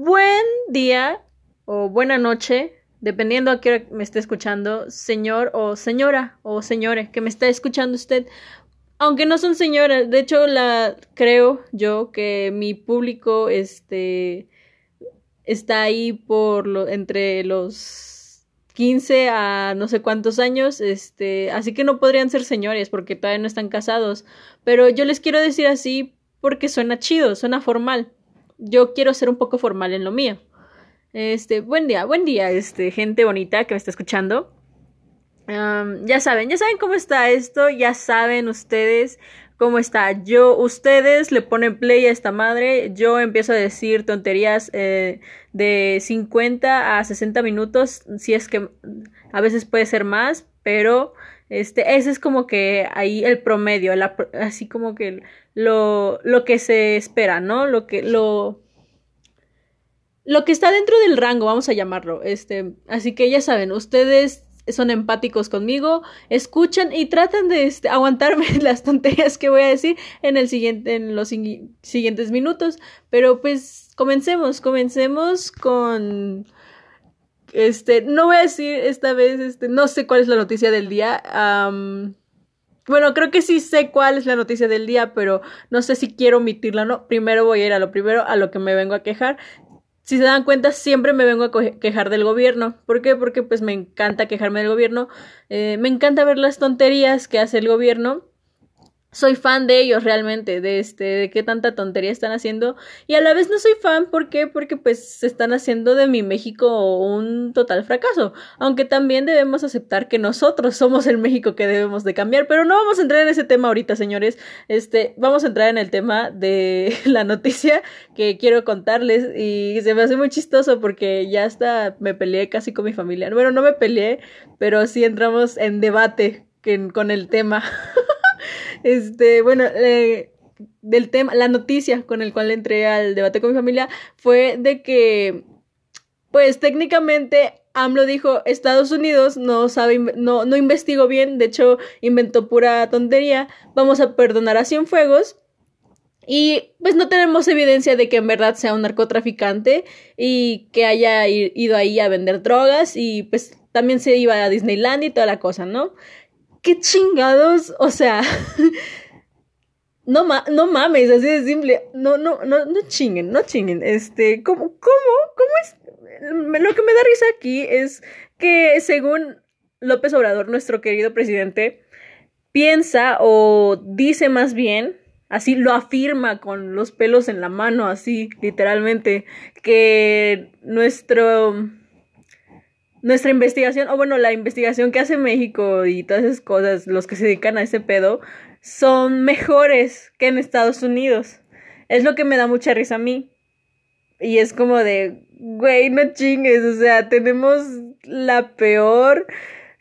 Buen día o buena noche, dependiendo a qué hora me esté escuchando, señor o señora o señores que me está escuchando usted. Aunque no son señoras, de hecho la creo yo que mi público este está ahí por lo entre los 15 a no sé cuántos años, este, así que no podrían ser señores porque todavía no están casados, pero yo les quiero decir así porque suena chido, suena formal yo quiero ser un poco formal en lo mío. Este, buen día, buen día, este, gente bonita que me está escuchando. ya saben, ya saben cómo está esto, ya saben ustedes cómo está. Yo, ustedes le ponen play a esta madre, yo empiezo a decir tonterías eh, de 50 a 60 minutos, si es que a veces puede ser más, pero este, ese es como que ahí el promedio, así como que lo, lo que se espera, ¿no? Lo que, lo, lo que está dentro del rango, vamos a llamarlo. Este, así que ya saben, ustedes son empáticos conmigo, escuchan y tratan de este, aguantarme las tonterías que voy a decir en el siguiente, en los siguientes minutos. Pero pues comencemos, comencemos con este, no voy a decir esta vez, este, no sé cuál es la noticia del día. bueno, creo que sí sé cuál es la noticia del día, pero no sé si quiero omitirla o no. Primero voy a ir a lo primero, a lo que me vengo a quejar. Si se dan cuenta, siempre me vengo a quejar del gobierno. ¿Por qué? Porque pues me encanta quejarme del gobierno. Eh, me encanta ver las tonterías que hace el gobierno soy fan de ellos realmente, de este, de qué tanta tontería están haciendo. Y a la vez no soy fan, ¿por qué? Porque pues se están haciendo de mi México un total fracaso. Aunque también debemos aceptar que nosotros somos el México que debemos de cambiar. Pero no vamos a entrar en ese tema ahorita, señores. Este, vamos a entrar en el tema de la noticia que quiero contarles. Y se me hace muy chistoso porque ya hasta me peleé casi con mi familia. Bueno, no me peleé, pero sí entramos en debate con el tema. Este, bueno, eh, del tema, la noticia con el cual entré al debate con mi familia fue de que, pues técnicamente AMLO dijo, Estados Unidos no sabe, no, no investigó bien, de hecho inventó pura tontería, vamos a perdonar a Cienfuegos. Y pues no tenemos evidencia de que en verdad sea un narcotraficante y que haya ido ahí a vender drogas y pues también se iba a Disneyland y toda la cosa, ¿no? Qué chingados, o sea, no, no mames, así de simple, no, no, no, no chinguen, no chinguen, este, ¿cómo, cómo, cómo es? Lo que me da risa aquí es que según López Obrador, nuestro querido presidente, piensa o dice más bien, así lo afirma con los pelos en la mano, así literalmente, que nuestro nuestra investigación, o bueno, la investigación que hace México y todas esas cosas, los que se dedican a ese pedo, son mejores que en Estados Unidos. Es lo que me da mucha risa a mí. Y es como de, güey, no chingues, o sea, tenemos la peor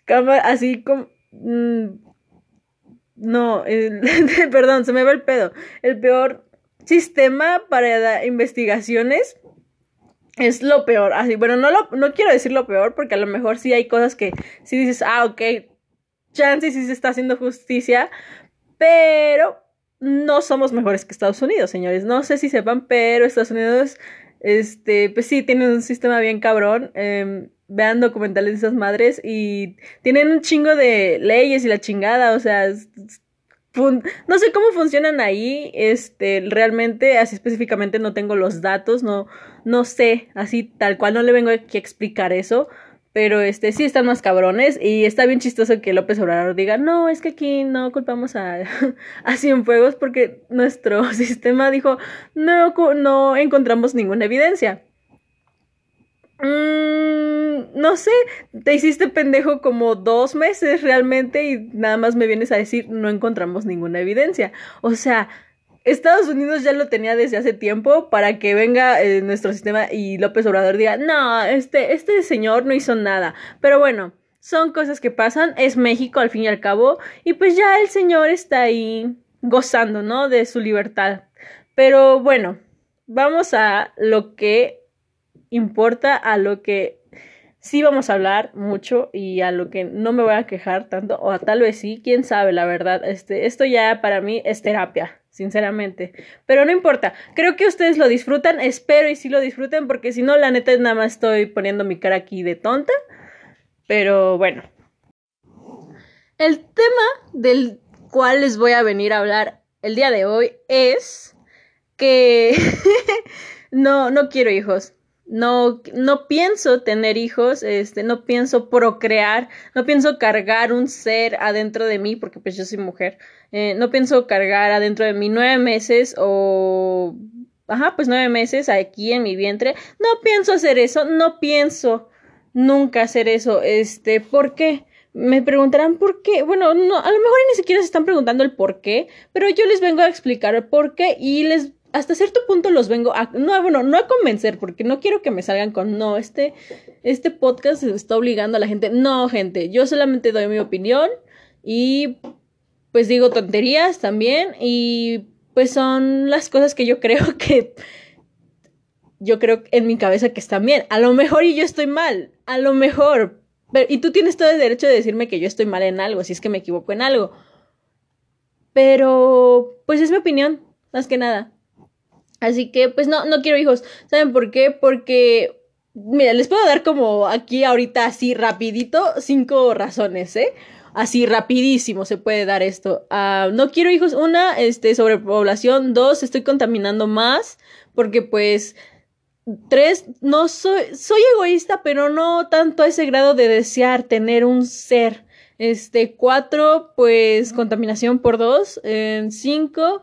cámara, así como... Mm, no, perdón, se me va el pedo. El peor sistema para investigaciones es lo peor. Así, bueno, no, lo, no quiero decir lo peor porque a lo mejor sí hay cosas que sí dices, ah, ok, chance sí se está haciendo justicia, pero no somos mejores que Estados Unidos, señores. No sé si sepan, pero Estados Unidos, este, pues sí, tienen un sistema bien cabrón. Eh, vean documentales de esas madres y tienen un chingo de leyes y la chingada, o sea, no sé cómo funcionan ahí, este, realmente, así específicamente no tengo los datos, no, no sé, así tal cual no le vengo aquí a explicar eso, pero este, sí están más cabrones y está bien chistoso que López Obrador diga, no, es que aquí no culpamos a, a Cienfuegos porque nuestro sistema dijo, no, no encontramos ninguna evidencia. Mm, no sé, te hiciste pendejo como dos meses realmente y nada más me vienes a decir no encontramos ninguna evidencia. O sea, Estados Unidos ya lo tenía desde hace tiempo para que venga eh, nuestro sistema y López Obrador diga, no, este, este señor no hizo nada. Pero bueno, son cosas que pasan, es México al fin y al cabo, y pues ya el señor está ahí gozando, ¿no? De su libertad. Pero bueno, vamos a lo que importa a lo que sí vamos a hablar mucho y a lo que no me voy a quejar tanto, o tal vez sí, quién sabe, la verdad. Este, esto ya para mí es terapia. sinceramente. Pero no importa, creo que ustedes lo disfrutan, espero y sí lo disfruten, porque si no, la neta nada más estoy poniendo mi cara aquí de tonta. Pero bueno. El tema del cual les voy a venir a hablar el día de hoy es que no, no quiero hijos. No, no pienso tener hijos, este, no pienso procrear, no pienso cargar un ser adentro de mí, porque pues yo soy mujer, eh, no pienso cargar adentro de mí nueve meses o, ajá, pues nueve meses aquí en mi vientre, no pienso hacer eso, no pienso nunca hacer eso, este, ¿por qué? Me preguntarán por qué. Bueno, no, a lo mejor ni siquiera se están preguntando el por qué, pero yo les vengo a explicar el por qué y les hasta cierto punto los vengo a, no, bueno, no a convencer, porque no quiero que me salgan con, no, este, este podcast está obligando a la gente. No, gente, yo solamente doy mi opinión y pues digo tonterías también y pues son las cosas que yo creo que, yo creo en mi cabeza que están bien. A lo mejor y yo estoy mal, a lo mejor. Y tú tienes todo el derecho de decirme que yo estoy mal en algo, si es que me equivoco en algo. Pero, pues es mi opinión, más que nada. Así que, pues no, no quiero hijos. ¿Saben por qué? Porque, mira, les puedo dar como aquí ahorita así rapidito cinco razones, ¿eh? Así rapidísimo se puede dar esto. Uh, no quiero hijos. Una, este, sobrepoblación. Dos, estoy contaminando más. Porque pues... Tres, no soy, soy egoísta, pero no tanto a ese grado de desear tener un ser. Este, cuatro, pues contaminación por dos. Cinco,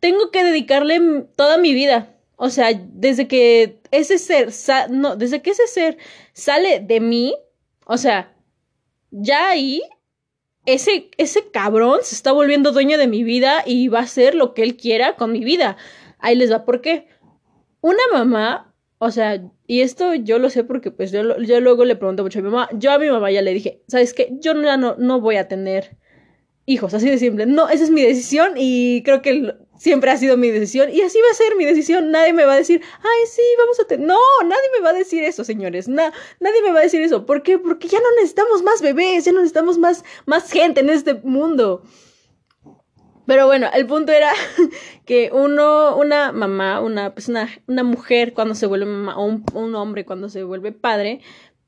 tengo que dedicarle toda mi vida. O sea, desde que ese ser, no, desde que ese ser sale de mí, o sea, ya ahí, ese, ese cabrón se está volviendo dueño de mi vida y va a hacer lo que él quiera con mi vida. Ahí les va, ¿por qué? Una mamá, o sea, y esto yo lo sé porque pues yo, yo luego le pregunto mucho a mi mamá, yo a mi mamá ya le dije, ¿sabes qué? Yo no, no, no voy a tener hijos, así de simple. No, esa es mi decisión y creo que siempre ha sido mi decisión y así va a ser mi decisión. Nadie me va a decir, ay, sí, vamos a tener. No, nadie me va a decir eso, señores. nadie me va a decir eso. ¿Por qué? Porque ya no necesitamos más bebés, ya no necesitamos más, más gente en este mundo. Pero bueno, el punto era que uno, una mamá, una, pues una, una mujer cuando se vuelve mamá, o un, un hombre cuando se vuelve padre,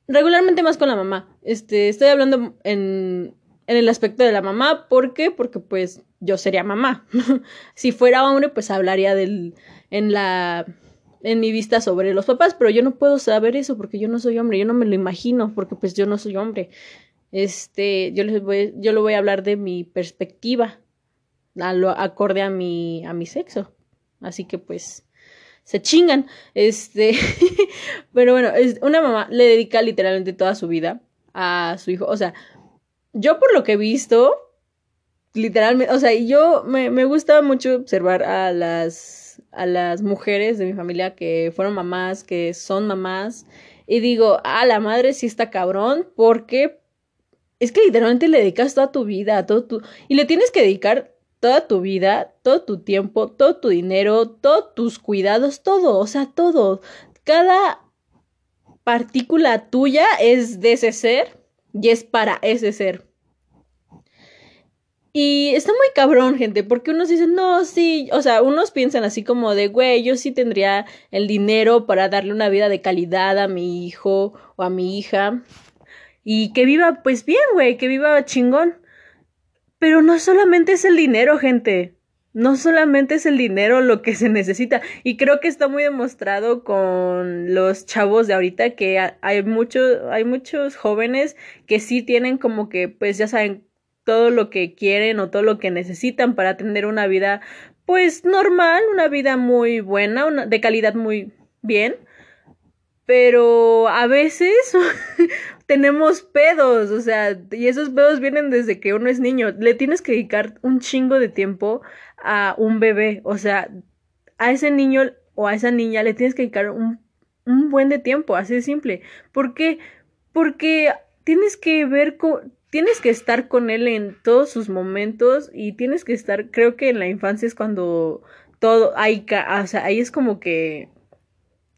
regularmente más con la mamá. Este, estoy hablando en, en el aspecto de la mamá. ¿Por qué? Porque pues yo sería mamá. si fuera hombre, pues hablaría del, en la, en mi vista sobre los papás, pero yo no puedo saber eso porque yo no soy hombre, yo no me lo imagino porque pues yo no soy hombre. Este, yo les voy, yo lo voy a hablar de mi perspectiva, a lo, acorde a mi, a mi sexo. Así que pues, se chingan. Este, pero bueno, es, una mamá le dedica literalmente toda su vida a su hijo. O sea, yo por lo que he visto, literalmente, o sea, yo me, me gusta mucho observar a las, a las mujeres de mi familia que fueron mamás, que son mamás, y digo, a la madre sí está cabrón, porque es que literalmente le dedicas toda tu vida, todo tu, y le tienes que dedicar toda tu vida, todo tu tiempo, todo tu dinero, todos tus cuidados, todo, o sea, todo. Cada partícula tuya es de ese ser y es para ese ser. Y está muy cabrón, gente, porque unos dicen, no, sí, o sea, unos piensan así como de, güey, yo sí tendría el dinero para darle una vida de calidad a mi hijo o a mi hija. Y que viva, pues bien, güey, que viva chingón. Pero no solamente es el dinero, gente. No solamente es el dinero lo que se necesita. Y creo que está muy demostrado con los chavos de ahorita que hay muchos, hay muchos jóvenes que sí tienen como que, pues ya saben, todo lo que quieren o todo lo que necesitan para tener una vida pues normal, una vida muy buena, una, de calidad muy bien. Pero a veces tenemos pedos, o sea, y esos pedos vienen desde que uno es niño. Le tienes que dedicar un chingo de tiempo a un bebé, o sea, a ese niño o a esa niña le tienes que dedicar un, un buen de tiempo, así de simple. ¿Por qué? Porque tienes que ver, tienes que estar con él en todos sus momentos y tienes que estar, creo que en la infancia es cuando todo, hay, o sea, ahí es como que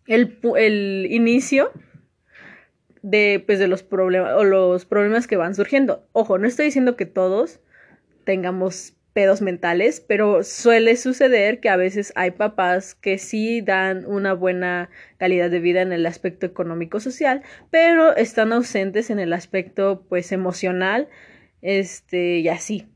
el, el inicio de, pues, de los problemas o los problemas que van surgiendo. Ojo, no estoy diciendo que todos tengamos pedos mentales, pero suele suceder que a veces hay papás que sí dan una buena calidad de vida en el aspecto económico social, pero están ausentes en el aspecto pues emocional, este y así.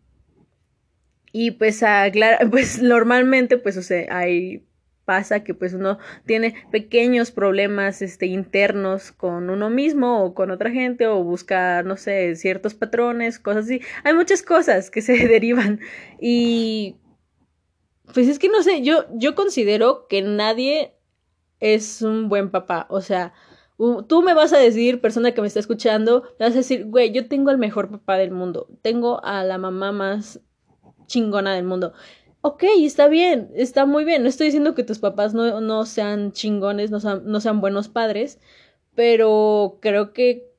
Y pues, pues normalmente pues o sea, hay pasa que pues uno tiene pequeños problemas este internos con uno mismo o con otra gente o busca no sé ciertos patrones cosas así. Hay muchas cosas que se derivan y pues es que no sé yo yo considero que nadie es un buen papá. O sea tú me vas a decir, persona que me está escuchando, me vas a decir, güey, yo tengo el mejor papá del mundo, tengo a la mamá más chingona del mundo ok, está bien, está muy bien. No estoy diciendo que tus papás no, no sean chingones, no sean, no sean buenos padres, pero creo que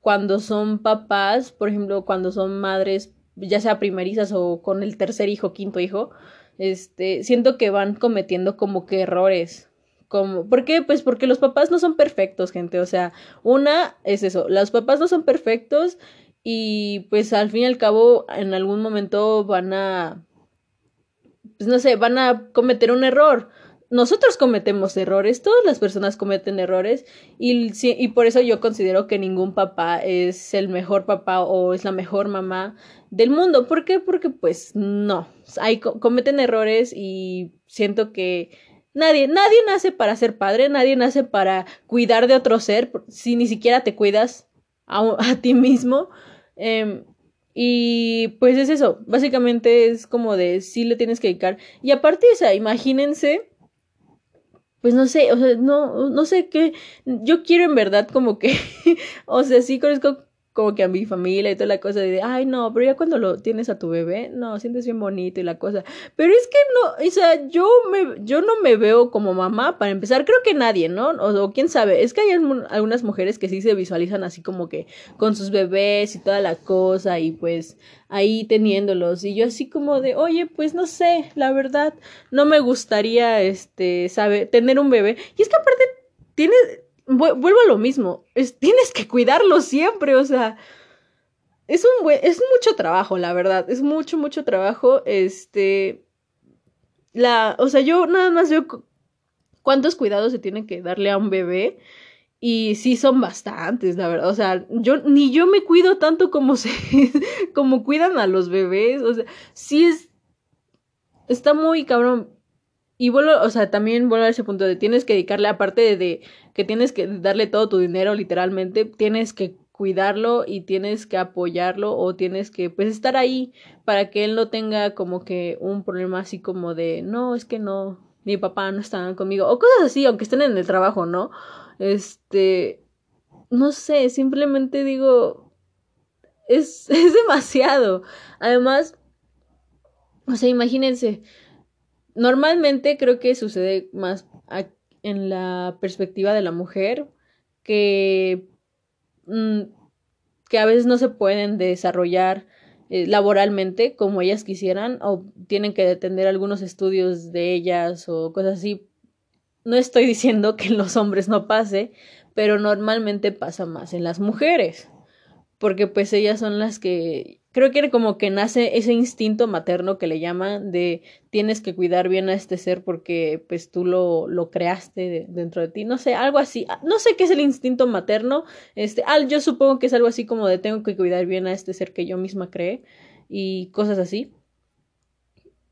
cuando son papás, por ejemplo, cuando son madres, ya sea primerizas o con el tercer hijo, quinto hijo, este, siento que van cometiendo como que errores. Como, ¿Por qué? Pues porque los papás no son perfectos, gente. O sea, una es eso, los papás no son perfectos y pues al fin y al cabo en algún momento van a pues no sé, van a cometer un error. Nosotros cometemos errores, todas las personas cometen errores y, y por eso yo considero que ningún papá es el mejor papá o es la mejor mamá del mundo. ¿Por qué? Porque pues no, hay, cometen errores y siento que nadie, nadie nace para ser padre, nadie nace para cuidar de otro ser, si ni siquiera te cuidas a, a ti mismo. Eh, y pues es eso, básicamente es como de sí le tienes que dedicar. Y aparte, o sea, imagínense, pues no sé, o sea, no, no sé qué, yo quiero en verdad como que, o sea, sí conozco como que a mi familia y toda la cosa de, ay, no, pero ya cuando lo tienes a tu bebé, no, sientes bien bonito y la cosa. Pero es que no, o sea, yo, me, yo no me veo como mamá, para empezar, creo que nadie, ¿no? O, quién sabe, es que hay algunas mujeres que sí se visualizan así como que con sus bebés y toda la cosa y pues ahí teniéndolos. Y yo así como de, oye, pues no sé, la verdad, no me gustaría, este, sabe, tener un bebé. Y es que aparte, tienes vuelvo a lo mismo, es, tienes que cuidarlo siempre, o sea, es un buen, es mucho trabajo, la verdad, es mucho, mucho trabajo, este, la, o sea, yo nada más veo cuántos cuidados se tiene que darle a un bebé y sí son bastantes, la verdad, o sea, yo ni yo me cuido tanto como se, como cuidan a los bebés, o sea, sí es, está muy cabrón, y vuelvo, o sea, también vuelvo a ese punto de tienes que dedicarle, aparte de, que tienes que darle todo tu dinero, literalmente, tienes que cuidarlo y tienes que apoyarlo o tienes que pues estar ahí para que él no tenga como que un problema así como de no, es que no, mi papá no está conmigo o cosas así, aunque estén en el trabajo, ¿no? Este, no sé, simplemente digo, es, es demasiado. Además, o sea, imagínense, Normalmente creo que sucede más en la perspectiva de la mujer que, mm, que a veces no se pueden desarrollar eh, laboralmente como ellas quisieran o tienen que detener algunos estudios de ellas o cosas así. No estoy diciendo que en los hombres no pase, pero normalmente pasa más en las mujeres, porque pues ellas son las que creo que como que nace ese instinto materno que le llaman de tienes que cuidar bien a este ser porque pues tú lo, lo creaste dentro de ti, no sé, algo así, ah, no sé qué es el instinto materno, este, ah, yo supongo que es algo así como de tengo que cuidar bien a este ser que yo misma creé y cosas así.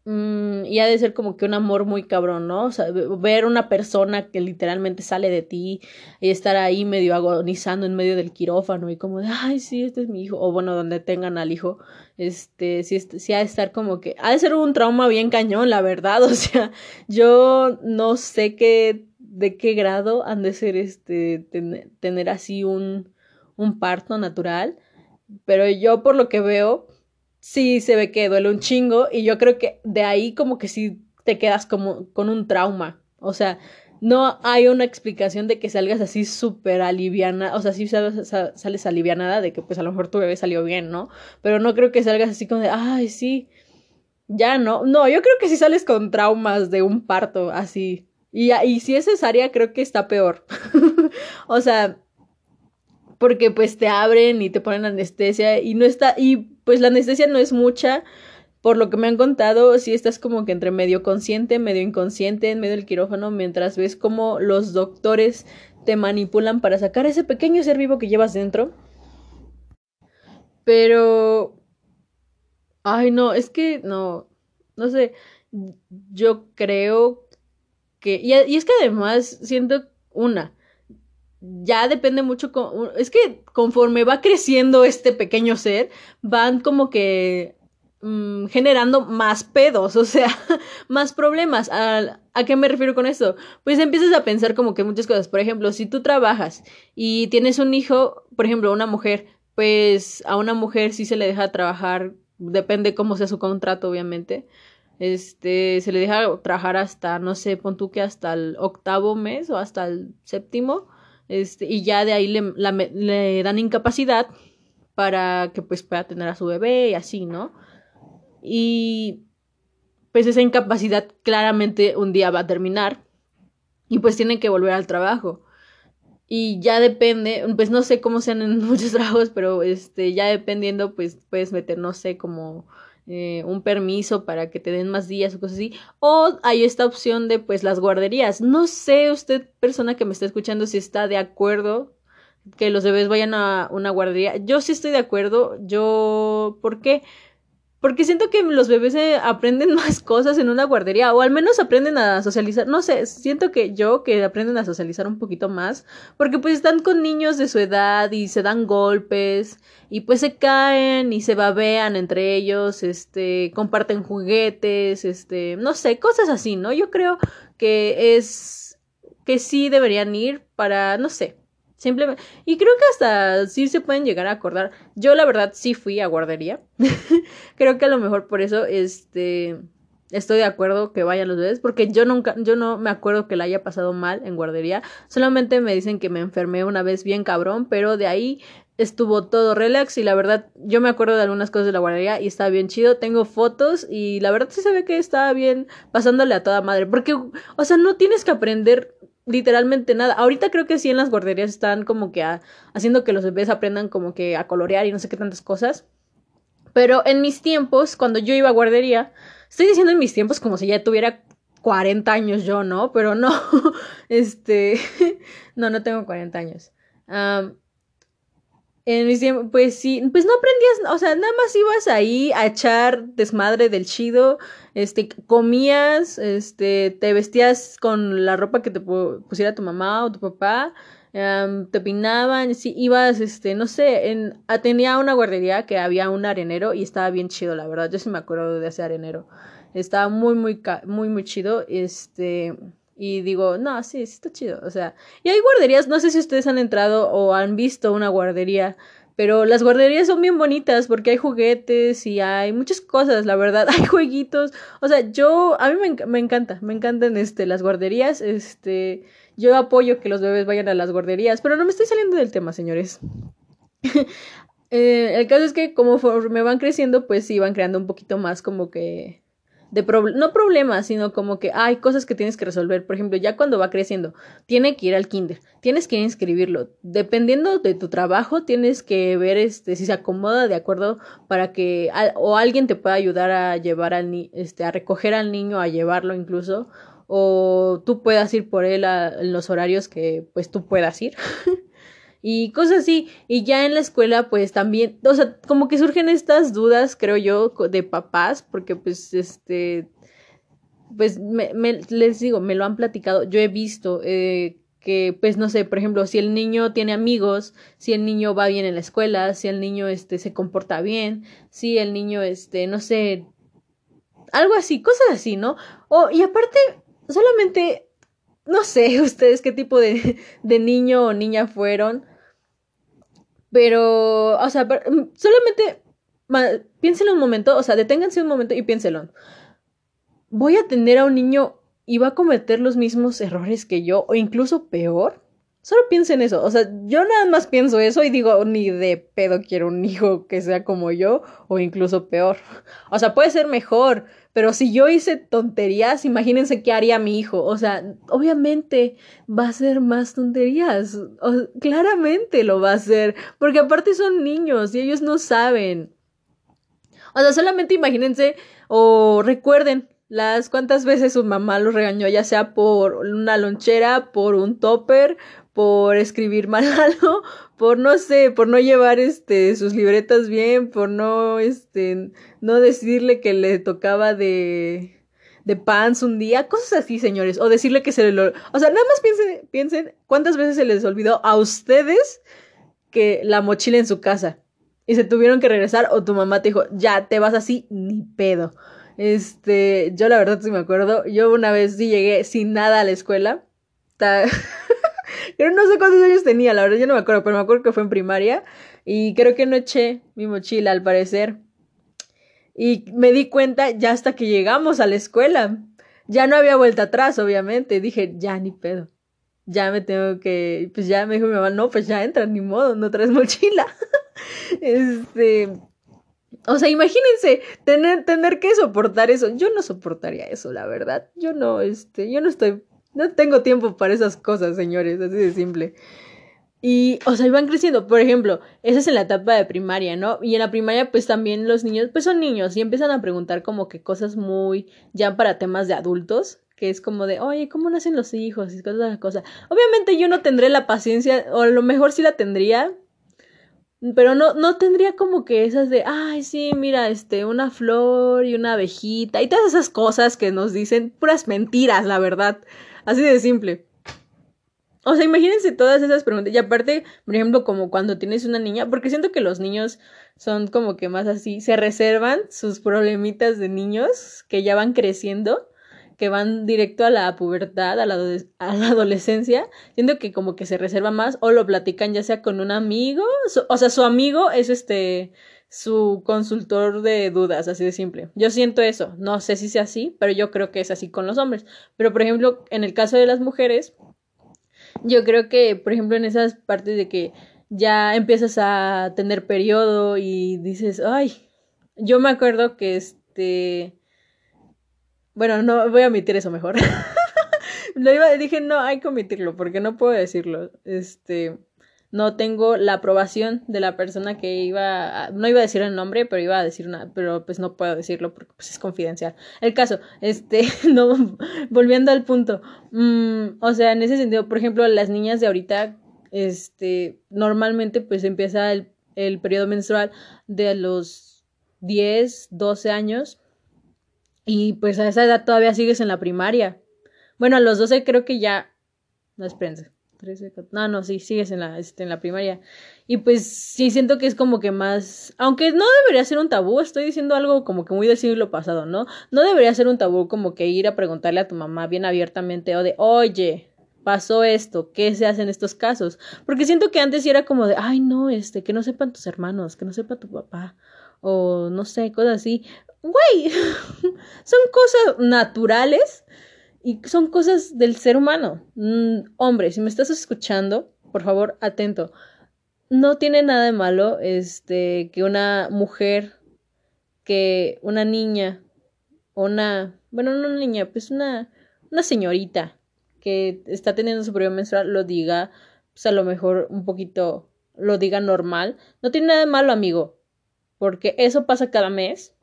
Mm, y ha de ser como que un amor muy cabrón, ¿no? O sea, ver una persona que literalmente sale de ti y estar ahí medio agonizando en medio del quirófano y como de, ay, sí, este es mi hijo, o bueno, donde tengan al hijo, este, sí, sí ha de estar como que, ha de ser un trauma bien cañón, la verdad, o sea, yo no sé qué, de qué grado han de ser, este, tener así un, un parto natural, pero yo por lo que veo, sí se ve que duele un chingo y yo creo que de ahí como que sí te quedas como con un trauma. O sea, no hay una explicación de que salgas así súper aliviana, o sea, sí sales, alivianada de que pues a lo mejor tu bebé salió bien, ¿no? Pero no creo que salgas así como de, ay, sí, ya no. No, yo creo que sí sales con traumas de un parto así. Y, y si es cesárea, creo que está peor. o sea, porque pues te abren y te ponen anestesia y no está, pues la anestesia no es mucha, por lo que me han contado, sí estás como que entre medio consciente, medio inconsciente, en medio del quirófano, mientras ves como los doctores te manipulan para sacar ese pequeño ser vivo que llevas dentro. Pero... Ay, no, es que no, no sé, yo creo que... Y, y es que además siento una, ya depende mucho, es que conforme va creciendo este pequeño ser, van como que mm, generando más pedos, o sea, más problemas. ¿A, ¿A qué me refiero con esto? Pues empiezas a pensar como que muchas cosas. Por ejemplo, si tú trabajas y tienes un hijo, por ejemplo, una mujer, pues a una mujer sí se le deja trabajar, depende cómo sea su contrato, obviamente este, se le deja trabajar hasta, no sé, pon tú que hasta el octavo mes o hasta el séptimo, este, y ya de ahí le, le dan incapacidad para que pues pueda tener a su bebé y así, ¿no? Y pues esa incapacidad claramente un día va a terminar y pues tiene que volver al trabajo. Y ya depende, pues no sé cómo sean en muchos trabajos, pero este, ya dependiendo, pues puedes meter, no sé, como eh, un permiso para que te den más días o cosas así. O hay esta opción de pues las guarderías. No sé usted, persona que me está escuchando, si está de acuerdo que los bebés vayan a una guardería. Yo sí estoy de acuerdo. Yo, ¿por qué? Porque siento que los bebés aprenden más cosas en una guardería, o al menos aprenden a socializar. No sé, siento que yo que aprenden a socializar un poquito más, porque pues están con niños de su edad y se dan golpes, y pues se caen y se babean entre ellos, este, comparten juguetes, este, no sé, cosas así, ¿no? Yo creo que es que sí deberían ir para, no sé, Simplemente. Y creo que hasta sí se pueden llegar a acordar. Yo, la verdad, sí fui a guardería. creo que a lo mejor por eso, este. Estoy de acuerdo que vayan los bebés, porque yo nunca, yo no me acuerdo que la haya pasado mal en guardería. Solamente me dicen que me enfermé una vez bien cabrón, pero de ahí estuvo todo relax y la verdad yo me acuerdo de algunas cosas de la guardería y estaba bien chido, tengo fotos y la verdad sí se ve que estaba bien pasándole a toda madre, porque o sea, no tienes que aprender literalmente nada. Ahorita creo que sí en las guarderías están como que haciendo que los bebés aprendan como que a colorear y no sé qué tantas cosas. Pero en mis tiempos, cuando yo iba a guardería, estoy diciendo en mis tiempos como si ya tuviera 40 años yo, ¿no? Pero no, este, no, no tengo 40 años. En mis tiempos, pues sí, pues no aprendías, o sea, nada más ibas ahí a echar desmadre del chido, este, comías, este, te vestías con la ropa que te pusiera tu mamá o tu papá, te pinaban, sí, ibas, este, no sé, en, tenía una guardería que había un arenero y estaba bien chido, la verdad, yo sí me acuerdo de ese arenero, estaba muy, muy, muy, muy chido, este, y digo, no, sí, sí está chido. O sea, y hay guarderías, no sé si ustedes han entrado o han visto una guardería, pero las guarderías son bien bonitas porque hay juguetes y hay muchas cosas, la verdad, hay jueguitos. O sea, yo, a mí me, me encanta, me encantan este, las guarderías. Este, yo apoyo que los bebés vayan a las guarderías, pero no me estoy saliendo del tema, señores. eh, el caso es que como me van creciendo, pues sí, van creando un poquito más como que de no problemas, sino como que hay cosas que tienes que resolver. Por ejemplo, ya cuando va creciendo, tiene que ir al kinder, tienes que inscribirlo. Dependiendo de tu trabajo, tienes que ver este si se acomoda de acuerdo para que o alguien te pueda ayudar a llevar al ni este a recoger al niño, a llevarlo incluso o tú puedas ir por él en los horarios que pues tú puedas ir. y cosas así. Y ya en la escuela, pues también, o sea, como que surgen estas dudas, creo yo, de papás, porque pues este, pues me, les digo, me lo han platicado, yo he visto eh, que, pues no sé, por ejemplo, si el niño tiene amigos, si el niño va bien en la escuela, si el niño este, se comporta bien, si el niño, este, no sé, algo así, cosas así, ¿no? O, y aparte, solamente, no sé ustedes qué tipo de, de niño o niña fueron, pero, o sea, mm, solamente piénsenlo un momento, o sea, deténganse un momento y piénselo. ¿Voy a tener a un niño y va a cometer los mismos errores que yo o incluso peor? Solo piensen eso, o sea, yo nada más pienso eso y digo, ni de pedo quiero un hijo que sea como yo o incluso peor. O sea, puede ser mejor, pero si yo hice tonterías, imagínense qué haría mi hijo. O sea, obviamente va a ser más tonterías. claramente lo va a hacer. Porque aparte son niños y ellos no saben. O sea, solamente imagínense o recuerden las cuantas veces su mamá los regañó, ya sea por una lonchera, por un topper, por escribir mal algo, por no sé, por no llevar este sus libretas bien, por no este no decirle que le tocaba de de pants un día, cosas así, señores, o decirle que se le o sea, nada más piensen piensen cuántas veces se les olvidó a ustedes que la mochila en su casa y se tuvieron que regresar o tu mamá te dijo, "Ya te vas así, ni pedo." Este, yo la verdad sí me acuerdo, yo una vez sí llegué sin nada a la escuela. Pero no sé cuántos años tenía, la verdad yo no me acuerdo, pero me acuerdo que fue en primaria y creo que no eché mi mochila al parecer. Y me di cuenta ya hasta que llegamos a la escuela. Ya no había vuelta atrás, obviamente. Dije, ya ni pedo. Ya me tengo que. Pues ya me dijo mi mamá, no, pues ya entra, ni modo, no traes mochila. este. O sea, imagínense tener, tener que soportar eso. Yo no soportaría eso, la verdad. Yo no, este, yo no estoy no tengo tiempo para esas cosas, señores, así de simple. Y, o sea, iban creciendo. Por ejemplo, esa es en la etapa de primaria, ¿no? Y en la primaria, pues también los niños, pues son niños y empiezan a preguntar como que cosas muy, ya para temas de adultos, que es como de, oye, ¿cómo nacen los hijos? Y cosas, cosas. Obviamente yo no tendré la paciencia, o a lo mejor sí la tendría, pero no, no tendría como que esas de, ay, sí, mira, este, una flor y una abejita y todas esas cosas que nos dicen, puras mentiras, la verdad. Así de simple. O sea, imagínense todas esas preguntas. Y aparte, por ejemplo, como cuando tienes una niña, porque siento que los niños son como que más así, se reservan sus problemitas de niños que ya van creciendo, que van directo a la pubertad, a la, adolescencia. Siento que como que se reserva más o lo platican ya sea con un amigo, o sea, su amigo es este su consultor de dudas, así de simple. Yo siento eso, no sé si sea así, pero yo creo que es así con los hombres. Pero, por ejemplo, en el caso de las mujeres, yo creo que, por ejemplo, en esas partes de que ya empiezas a tener periodo y dices, ay, yo me acuerdo que este... Bueno, no voy a omitir eso mejor. Lo iba, dije, no, hay que omitirlo porque no puedo decirlo. Este, no tengo la aprobación de la persona que iba, a, no iba a decir el nombre, pero iba a decir una, pero pues no puedo decirlo porque pues es confidencial. El caso, este, no, volviendo al punto, mm, o sea, en ese sentido, por ejemplo, las niñas de ahorita, este, normalmente pues empieza el, el periodo menstrual de los 10, 12 años y pues a esa edad todavía sigues en la primaria. Bueno, a los 12 creo que ya, no, no, no, sí, sigues en la, este, en la primaria. Y pues sí siento que es como que más, aunque no debería ser un tabú, estoy diciendo algo como que muy del siglo pasado, ¿no? No debería ser un tabú como que ir a preguntarle a tu mamá bien abiertamente o de, oye, pasó esto, ¿qué se hace en estos casos? Porque siento que antes era como de, ay, no, este, que no sepan tus hermanos, que no sepa tu papá, o no sé, cosas así. Güey, son cosas naturales y son cosas del ser humano. Mm, hombre, si me estás escuchando, por favor, atento. No tiene nada de malo este que una mujer, que una niña, una, bueno, no una niña, pues una, una señorita que está teniendo su periodo menstrual lo diga, pues a lo mejor un poquito lo diga normal. No tiene nada de malo, amigo, porque eso pasa cada mes.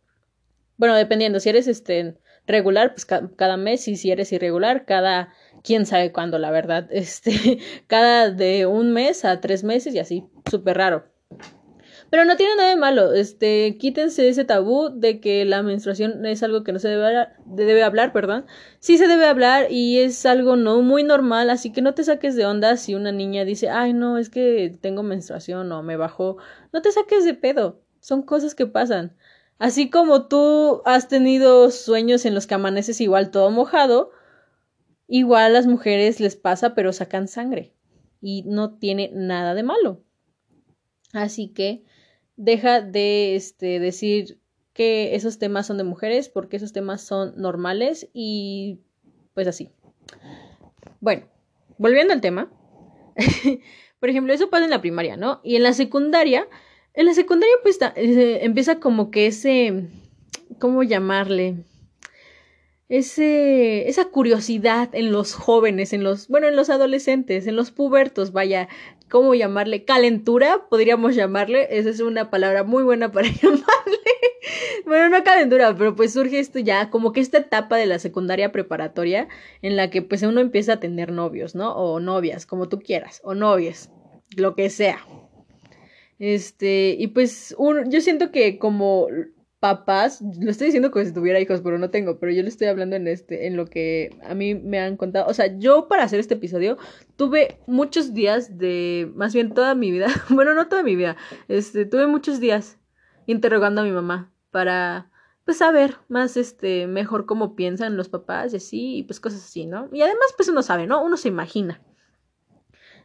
Bueno, dependiendo, si eres este regular, pues cada mes, y si eres irregular, cada quién sabe cuándo, la verdad, este, cada de un mes a tres meses y así, súper raro. Pero no tiene nada de malo, este, quítense ese tabú de que la menstruación es algo que no se debe, debe hablar, perdón. Sí se debe hablar y es algo no muy normal, así que no te saques de onda si una niña dice, ay no, es que tengo menstruación o me bajó. No te saques de pedo, son cosas que pasan. Así como tú has tenido sueños en los que amaneces igual todo mojado, igual a las mujeres les pasa, pero sacan sangre. Y no tiene nada de malo. Así que deja de este, decir que esos temas son de mujeres, porque esos temas son normales y pues así. Bueno, volviendo al tema. Por ejemplo, eso pasa en la primaria, ¿no? Y en la secundaria en la secundaria pues empieza como que ese, ¿cómo llamarle? Ese, esa curiosidad en los jóvenes, en los, bueno, en los adolescentes, en los pubertos, vaya, ¿cómo llamarle? Calentura, podríamos llamarle, esa es una palabra muy buena para llamarle, bueno, no calentura, pero pues surge esto ya, como que esta etapa de la secundaria preparatoria en la que pues uno empieza a tener novios, ¿no? O novias, como tú quieras, o novias, lo que sea. Este, y pues yo siento que como papás, lo estoy diciendo como si tuviera hijos, pero no tengo, pero yo le estoy hablando en este, en lo que a mí me han contado. O sea, yo para hacer este episodio tuve muchos días de, más bien toda mi vida, bueno, no toda mi vida, este, tuve muchos días interrogando a mi mamá para, pues, saber más, este, mejor cómo piensan los papás y así, y pues cosas así, ¿no? Y además, pues uno sabe, ¿no? Uno se imagina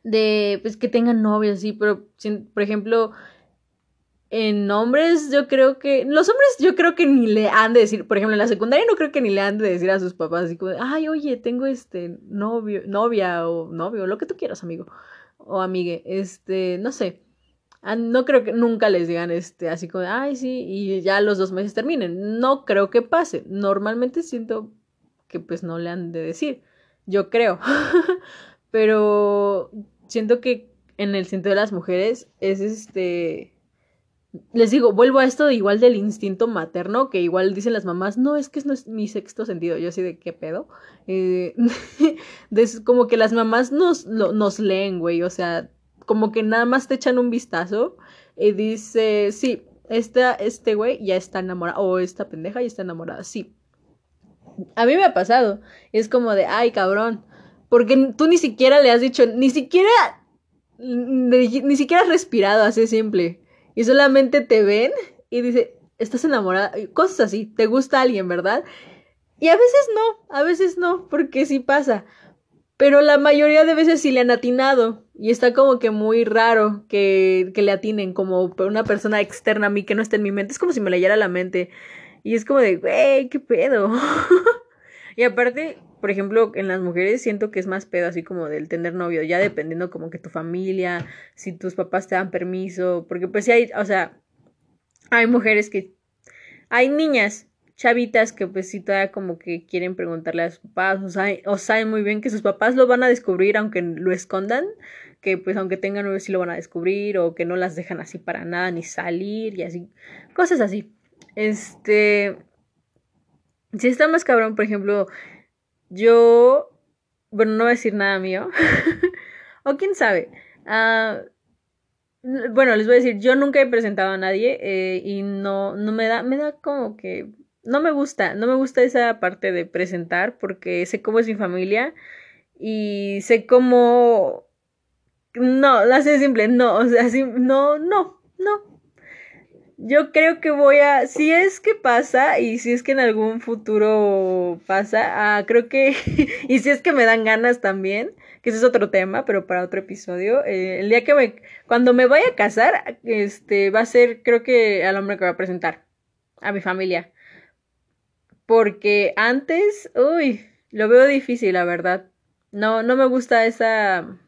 de, pues, que tengan novios, así, pero, por ejemplo, en hombres, yo creo que. Los hombres, yo creo que ni le han de decir. Por ejemplo, en la secundaria, no creo que ni le han de decir a sus papás, así como, ay, oye, tengo este novio, novia o novio, lo que tú quieras, amigo o amigue. Este, no sé. Ah, no creo que nunca les digan este, así como, ay, sí, y ya los dos meses terminen. No creo que pase. Normalmente siento que pues no le han de decir. Yo creo. Pero siento que en el sentido de las mujeres es este les digo, vuelvo a esto igual del instinto materno, que igual dicen las mamás, no, es que no es mi sexto sentido, yo así de qué pedo. Eh, como que las mamás nos, nos leen, güey, o sea, como que nada más te echan un vistazo y dice, sí, esta, este güey ya está enamorado, o esta pendeja ya está enamorada, sí. A mí me ha pasado, es como de, ay, cabrón, porque tú ni siquiera le has dicho, ni siquiera, ni, siquiera has respirado, así simple y solamente te ven y dice, estás enamorada, cosas así, te gusta alguien, ¿verdad? Y a veces no, a veces no, porque sí pasa. Pero la mayoría de veces sí le han atinado. Y está como que muy raro que, que le atinen como una persona externa a mí que no está en mi mente. Es como si me leyera la mente. Y es como de, güey, qué pedo. y aparte, por ejemplo, en las mujeres siento que es más pedo así como del tener novio, ya dependiendo como que tu familia, si tus papás te dan permiso, porque pues sí hay, o sea, hay mujeres que, hay niñas, chavitas que pues sí todavía como que quieren preguntarle a sus papás, o, saben, o saben muy bien que sus papás lo van a descubrir aunque lo escondan, que pues aunque tengan novio sí lo van a descubrir, o que no las dejan así para nada, ni salir y así, cosas así. Este... Si está más cabrón, por ejemplo, yo, bueno, no voy a decir nada mío. o quién sabe. Ah, bueno, les voy a decir, yo nunca he presentado a nadie eh, y no, no me da, me da como que, no me gusta, no me gusta esa parte de presentar porque sé cómo es mi familia y sé cómo, no, la sé simple, no, o sea, así, no, no, no, yo creo que voy a, si es que pasa y si es que en algún futuro pasa, ah, creo que, y si es que me dan ganas también, que ese es otro tema, pero para otro episodio, eh, el día que me, cuando me vaya a casar, este, va a ser, creo que al hombre que va a presentar, a mi familia. Porque antes, uy, lo veo difícil, la verdad. No, no me gusta esa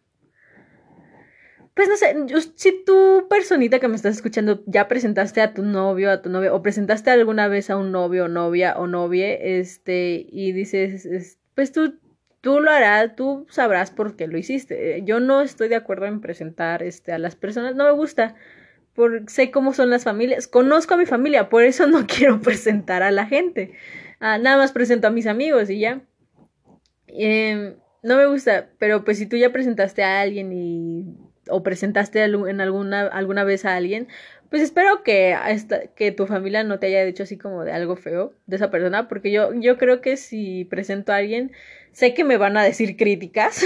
pues no sé, si tú personita que me estás escuchando ya presentaste a tu novio, a tu novia, o presentaste alguna vez a un novio o novia o novie, este, y dices, pues tú, tú lo harás, tú sabrás por qué lo hiciste. Yo no estoy de acuerdo en presentar, este, a las personas, no me gusta, porque sé cómo son las familias, conozco a mi familia, por eso no quiero presentar a la gente. Ah, nada más presento a mis amigos y ya. Em, no me gusta, pero pues si tú ya presentaste a alguien y o presentaste en alguna, alguna vez a alguien, pues espero que, que tu familia no te haya dicho así como de algo feo de esa persona, porque yo, yo creo que si presento a alguien, sé que me van a decir críticas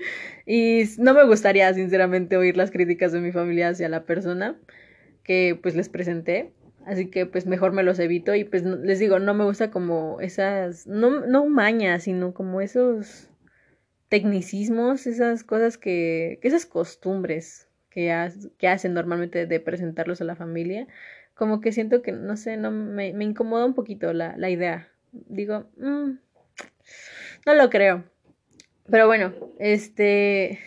y no me gustaría sinceramente oír las críticas de mi familia hacia la persona que pues les presenté. Así que pues mejor me los evito y pues les digo, no me gusta como esas, no, no mañas, sino como esos tecnicismos, esas cosas que, esas costumbres que, hacen normalmente de presentarlos a la familia, como que siento que, no sé, no me, incomoda un poquito la, la idea. Digo, mm, no lo creo. Pero bueno, este...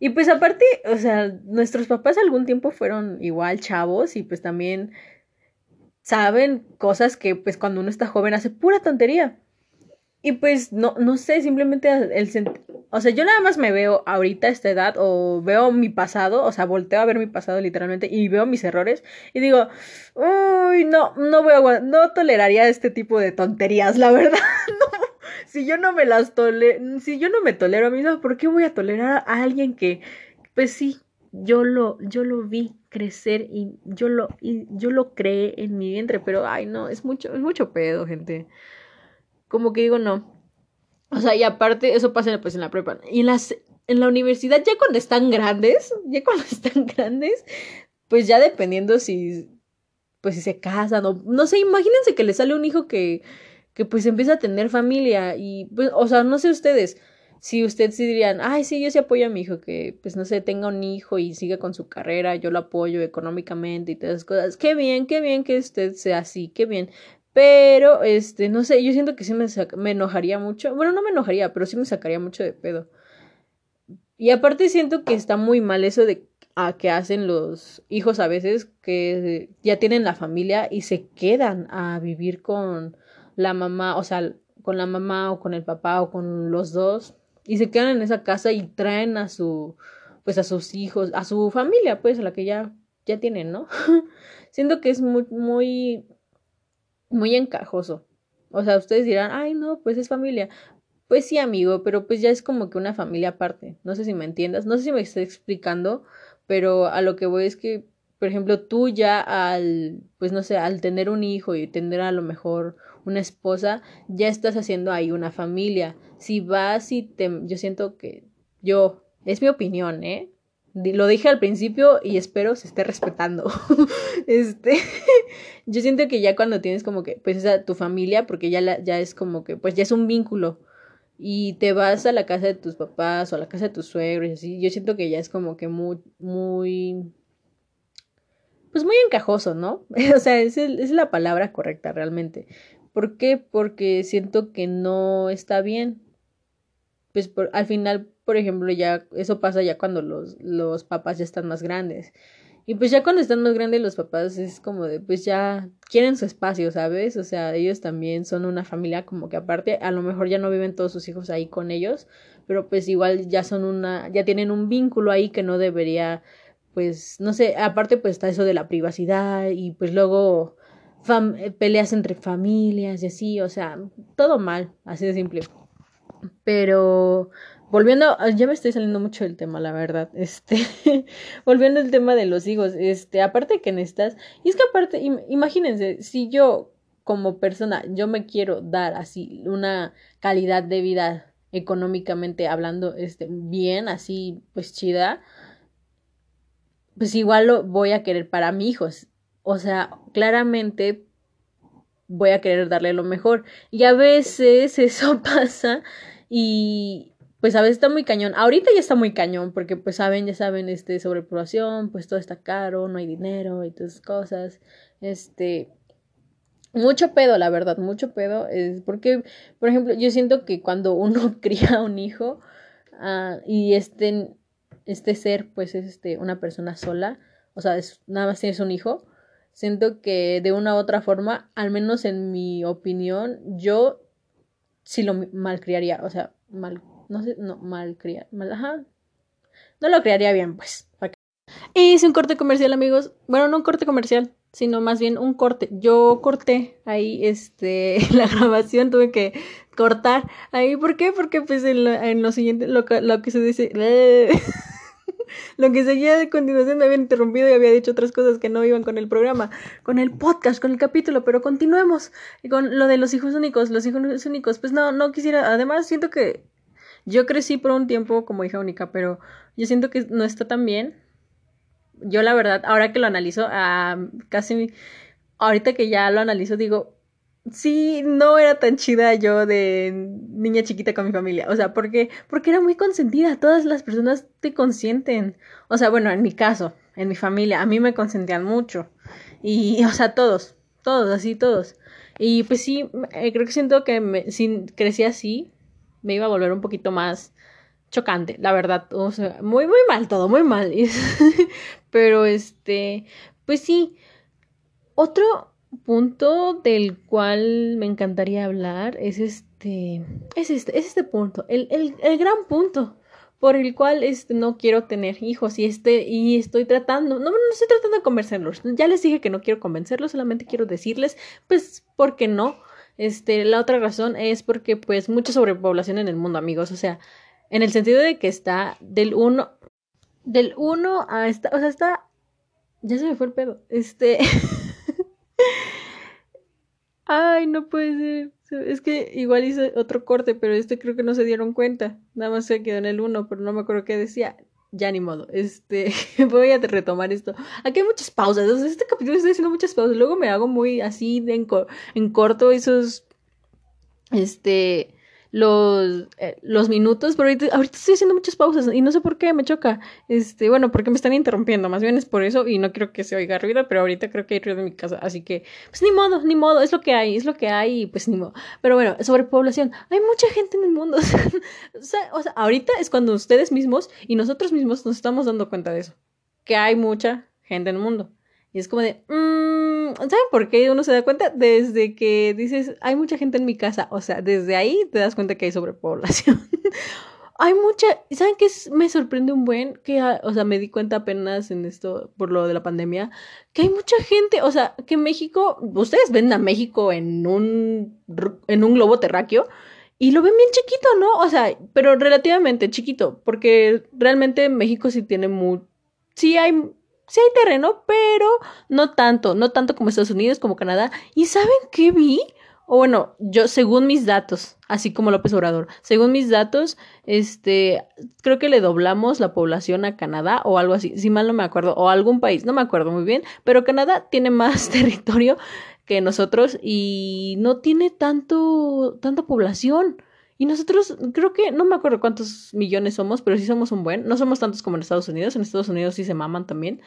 Y pues aparte, o sea, nuestros papás algún tiempo fueron igual chavos y pues también saben cosas que pues cuando uno está joven hace pura tontería. Y pues no, no sé, simplemente el o sea, yo nada más me veo ahorita a esta edad o veo mi pasado, o sea, volteo a ver mi pasado literalmente y veo mis errores y digo, uy, no, no voy a, no toleraría este tipo de tonterías, la verdad, no. Si yo no me las tolero, si yo no me tolero a mí, ¿por qué voy a tolerar a alguien que, pues sí, yo lo, yo lo vi crecer y yo lo, y yo lo creé en mi vientre, pero ay no, es mucho, es mucho pedo, gente. Como que digo, no. O sea, y aparte, eso pasa pues, en la prepa. Y en, las, en la universidad, ya cuando están grandes, ya cuando están grandes, pues ya dependiendo si, pues si se casan o, no sé, imagínense que le sale un hijo que, que pues empieza a tener familia y, pues, o sea, no sé ustedes, si ustedes sí dirían, ay, sí, yo sí apoyo a mi hijo, que pues no sé, tenga un hijo y siga con su carrera, yo lo apoyo económicamente y todas esas cosas, qué bien, qué bien que usted sea así, qué bien. Pero, este, no sé, yo siento que sí me, me enojaría mucho. Bueno, no me enojaría, pero sí me sacaría mucho de pedo. Y aparte siento que está muy mal eso de a que hacen los hijos a veces que ya tienen la familia y se quedan a vivir con la mamá, o sea, con la mamá o con el papá o con los dos y se quedan en esa casa y traen a su pues a sus hijos, a su familia, pues a la que ya ya tienen, ¿no? siento que es muy muy muy encajoso. O sea, ustedes dirán, ay, no, pues es familia. Pues sí, amigo, pero pues ya es como que una familia aparte. No sé si me entiendas, no sé si me estoy explicando, pero a lo que voy es que, por ejemplo, tú ya al, pues no sé, al tener un hijo y tener a lo mejor una esposa, ya estás haciendo ahí una familia. Si vas y te, yo siento que yo, es mi opinión, ¿eh? Lo dije al principio y espero se esté respetando. este, yo siento que ya cuando tienes como que, pues esa tu familia, porque ya, la, ya es como que, pues ya es un vínculo. Y te vas a la casa de tus papás o a la casa de tus suegros así, yo siento que ya es como que muy, muy, pues muy encajoso, ¿no? o sea, esa es la palabra correcta realmente. ¿Por qué? Porque siento que no está bien. Pues por, al final por ejemplo, ya eso pasa ya cuando los, los papás ya están más grandes. Y pues ya cuando están más grandes los papás es como de, pues ya quieren su espacio, ¿sabes? O sea, ellos también son una familia como que aparte, a lo mejor ya no viven todos sus hijos ahí con ellos, pero pues igual ya son una, ya tienen un vínculo ahí que no debería, pues, no sé, aparte pues está eso de la privacidad y pues luego peleas entre familias y así, o sea, todo mal, así de simple. Pero volviendo, ah, ya me estoy saliendo mucho del tema, la verdad. Este, volviendo al tema de los hijos, este, aparte que necesitas, y es que aparte, imagínense, si yo como persona, yo me quiero dar así una calidad de vida económicamente hablando, este, bien, así, pues chida, pues igual lo voy a querer para mis hijos. O sea, claramente voy a querer darle lo mejor. Y a veces eso pasa y, pues a veces está muy cañón. Ahorita ya está muy cañón porque pues saben, ya saben, este, sobrepoblación, pues todo está caro, no hay dinero y todas esas cosas. Este, mucho pedo, la verdad, mucho pedo. Es porque, por ejemplo, yo siento que cuando uno cría un hijo uh, y este, este ser, pues es este, una persona sola, o sea, es, nada más tienes un hijo, siento que de una u otra forma, al menos en mi opinión, yo sí lo malcriaría, o sea, mal no sé, no, mal criar, mal, ajá, no lo criaría bien, pues. Y hice un corte comercial, amigos. Bueno, no un corte comercial, sino más bien un corte. Yo corté ahí, este, la grabación, tuve que cortar ahí. ¿Por qué? Porque pues en lo, en lo siguiente, lo, lo que se dice... lo que seguía de continuación me había interrumpido y había dicho otras cosas que no iban con el programa, con el podcast, con el capítulo, pero continuemos con lo de los hijos únicos, los hijos únicos, pues no, no quisiera, además siento que yo crecí por un tiempo como hija única, pero yo siento que no está tan bien. Yo la verdad, ahora que lo analizo, casi ahorita que ya lo analizo, digo, sí, no era tan chida yo de niña chiquita con mi familia. O sea, porque, porque era muy consentida. Todas las personas te consienten. O sea, bueno, en mi caso, en mi familia, a mí me consentían mucho. Y, o sea, todos, todos, así, todos. Y pues sí, eh, creo que siento que me, crecí así, me iba a volver un poquito más chocante, la verdad, o sea, muy, muy mal todo, muy mal. Pero este, pues sí, otro punto del cual me encantaría hablar es este es este, es este punto, el, el, el gran punto por el cual este, no quiero tener hijos y, este, y estoy tratando, no, no estoy tratando de convencerlos, ya les dije que no quiero convencerlos, solamente quiero decirles, pues, ¿por qué no? Este, la otra razón es porque, pues, mucha sobrepoblación en el mundo, amigos, o sea, en el sentido de que está del 1, del 1 a esta, o sea, está, ya se me fue el pedo, este... Ay, no puede ser. Es que igual hice otro corte, pero este creo que no se dieron cuenta. Nada más se quedó en el uno, pero no me acuerdo qué decía. Ya ni modo. Este, voy a retomar esto. Aquí hay muchas pausas. este capítulo estoy haciendo muchas pausas. Luego me hago muy así en, en corto esos. Este los, eh, los minutos, pero ahorita, ahorita, estoy haciendo muchas pausas y no sé por qué me choca. Este, bueno, porque me están interrumpiendo, más bien es por eso y no quiero que se oiga ruido, pero ahorita creo que hay ruido en mi casa, así que, pues ni modo, ni modo, es lo que hay, es lo que hay y pues ni modo. Pero bueno, sobre población, hay mucha gente en el mundo. o, sea, o sea, ahorita es cuando ustedes mismos y nosotros mismos nos estamos dando cuenta de eso, que hay mucha gente en el mundo. Y es como de, mmm, ¿saben por qué uno se da cuenta? Desde que dices, hay mucha gente en mi casa, o sea, desde ahí te das cuenta que hay sobrepoblación. hay mucha, ¿saben qué me sorprende un buen? Que, o sea, me di cuenta apenas en esto, por lo de la pandemia, que hay mucha gente, o sea, que México, ustedes ven a México en un, en un globo terráqueo, y lo ven bien chiquito, ¿no? O sea, pero relativamente chiquito, porque realmente México sí tiene muy... Sí hay sí hay terreno, pero no tanto, no tanto como Estados Unidos, como Canadá. ¿Y saben qué vi? O bueno, yo, según mis datos, así como López Obrador, según mis datos, este, creo que le doblamos la población a Canadá o algo así, si mal no me acuerdo, o algún país, no me acuerdo muy bien, pero Canadá tiene más territorio que nosotros y no tiene tanto, tanta población. Y nosotros, creo que, no me acuerdo cuántos millones somos, pero sí somos un buen. No somos tantos como en Estados Unidos. En Estados Unidos sí se maman también.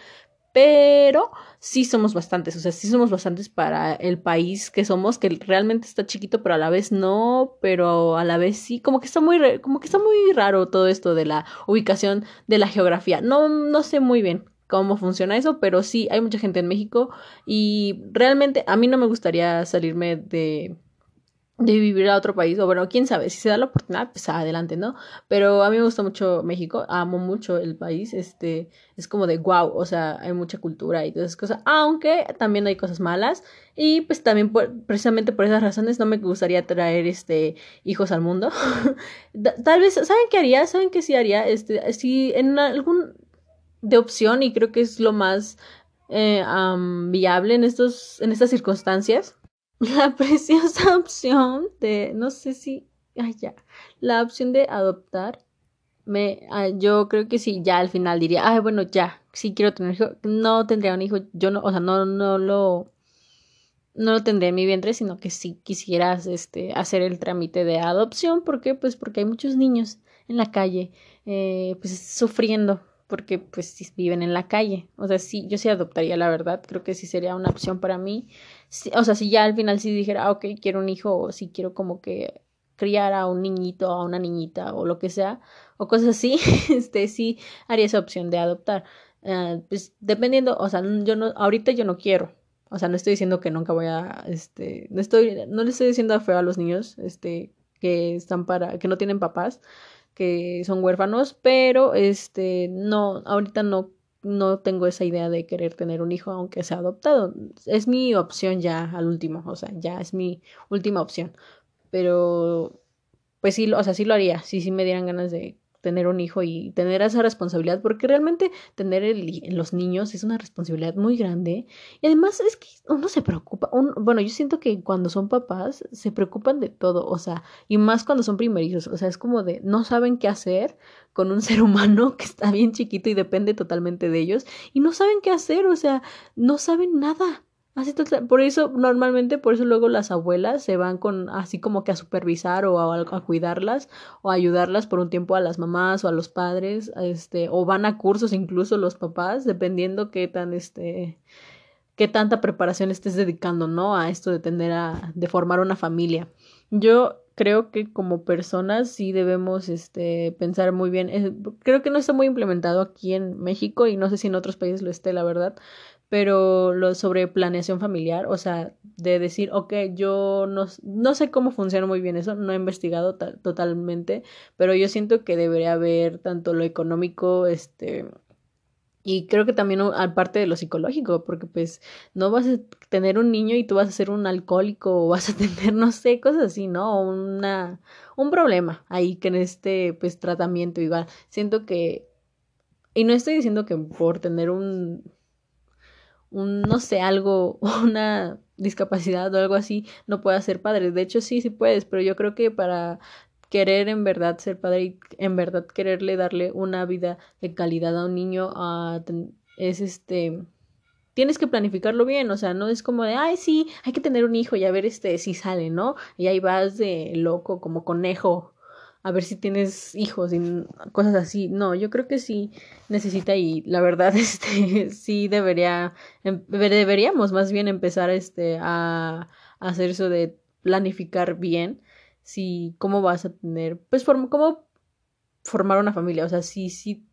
Pero sí somos bastantes. O sea, sí somos bastantes para el país que somos, que realmente está chiquito, pero a la vez no. Pero a la vez sí. Como que está muy, como que está muy raro todo esto de la ubicación de la geografía. No, no sé muy bien cómo funciona eso, pero sí hay mucha gente en México y realmente a mí no me gustaría salirme de de vivir a otro país, o bueno, quién sabe, si se da la oportunidad, pues adelante, ¿no? Pero a mí me gusta mucho México, amo mucho el país, este, es como de wow, o sea, hay mucha cultura y todas esas cosas, aunque también hay cosas malas, y pues también precisamente por esas razones no me gustaría traer, este, hijos al mundo. Tal vez, ¿saben qué haría? ¿Saben qué sí haría? Este, si en algún de opción, y creo que es lo más eh, viable en estos, en estas circunstancias, la preciosa opción de, no sé si, ay ya, la opción de adoptar, me, ah, yo creo que sí, ya al final diría, ay, bueno, ya, sí quiero tener hijo, no tendría un hijo, yo no, o sea, no, no lo, no lo tendría en mi vientre, sino que si quisieras, este, hacer el trámite de adopción, ¿por qué? Pues porque hay muchos niños en la calle, eh, pues sufriendo, porque pues viven en la calle. O sea, sí, yo sí adoptaría, la verdad, creo que sí sería una opción para mí. O sea, si ya al final sí dijera, ah, ok, quiero un hijo, o si quiero como que criar a un niñito, a una niñita, o lo que sea, o cosas así, este, sí haría esa opción de adoptar. Uh, pues dependiendo, o sea, yo no, ahorita yo no quiero. O sea, no estoy diciendo que nunca voy a, este, no estoy, no le estoy diciendo feo a los niños, este, que están para, que no tienen papás que son huérfanos, pero este no, ahorita no, no tengo esa idea de querer tener un hijo aunque sea adoptado. Es mi opción ya al último, o sea, ya es mi última opción. Pero pues sí, o sea, sí lo haría, sí, sí me dieran ganas de tener un hijo y tener esa responsabilidad, porque realmente tener el, los niños es una responsabilidad muy grande. Y además es que uno se preocupa, bueno, yo siento que cuando son papás se preocupan de todo, o sea, y más cuando son primerizos, o sea, es como de no saben qué hacer con un ser humano que está bien chiquito y depende totalmente de ellos, y no saben qué hacer, o sea, no saben nada. Así por eso, normalmente, por eso luego las abuelas se van con así como que a supervisar o a, a, cuidarlas o a ayudarlas por un tiempo a las mamás o a los padres, este, o van a cursos incluso los papás, dependiendo qué tan este qué tanta preparación estés dedicando, ¿no? A esto de tener a, de formar una familia. Yo creo que como personas sí debemos este pensar muy bien. creo que no está muy implementado aquí en México y no sé si en otros países lo esté, la verdad pero lo sobre planeación familiar, o sea, de decir, ok, yo no, no sé cómo funciona muy bien eso, no he investigado totalmente, pero yo siento que debería haber tanto lo económico, este, y creo que también aparte de lo psicológico, porque pues no vas a tener un niño y tú vas a ser un alcohólico o vas a tener, no sé, cosas así, ¿no? Una, un problema ahí que en este pues tratamiento igual. Siento que, y no estoy diciendo que por tener un, un, no sé, algo, una discapacidad o algo así, no puedas ser padre. De hecho, sí, sí puedes, pero yo creo que para querer en verdad ser padre y en verdad quererle darle una vida de calidad a un niño es este tienes que planificarlo bien, o sea, no es como de, ay, sí, hay que tener un hijo y a ver este si sale, ¿no? Y ahí vas de loco como conejo a ver si tienes hijos y cosas así. No, yo creo que sí necesita y la verdad este sí debería em, deberíamos más bien empezar este a hacer eso de planificar bien si cómo vas a tener, pues cómo formar una familia, o sea, si, si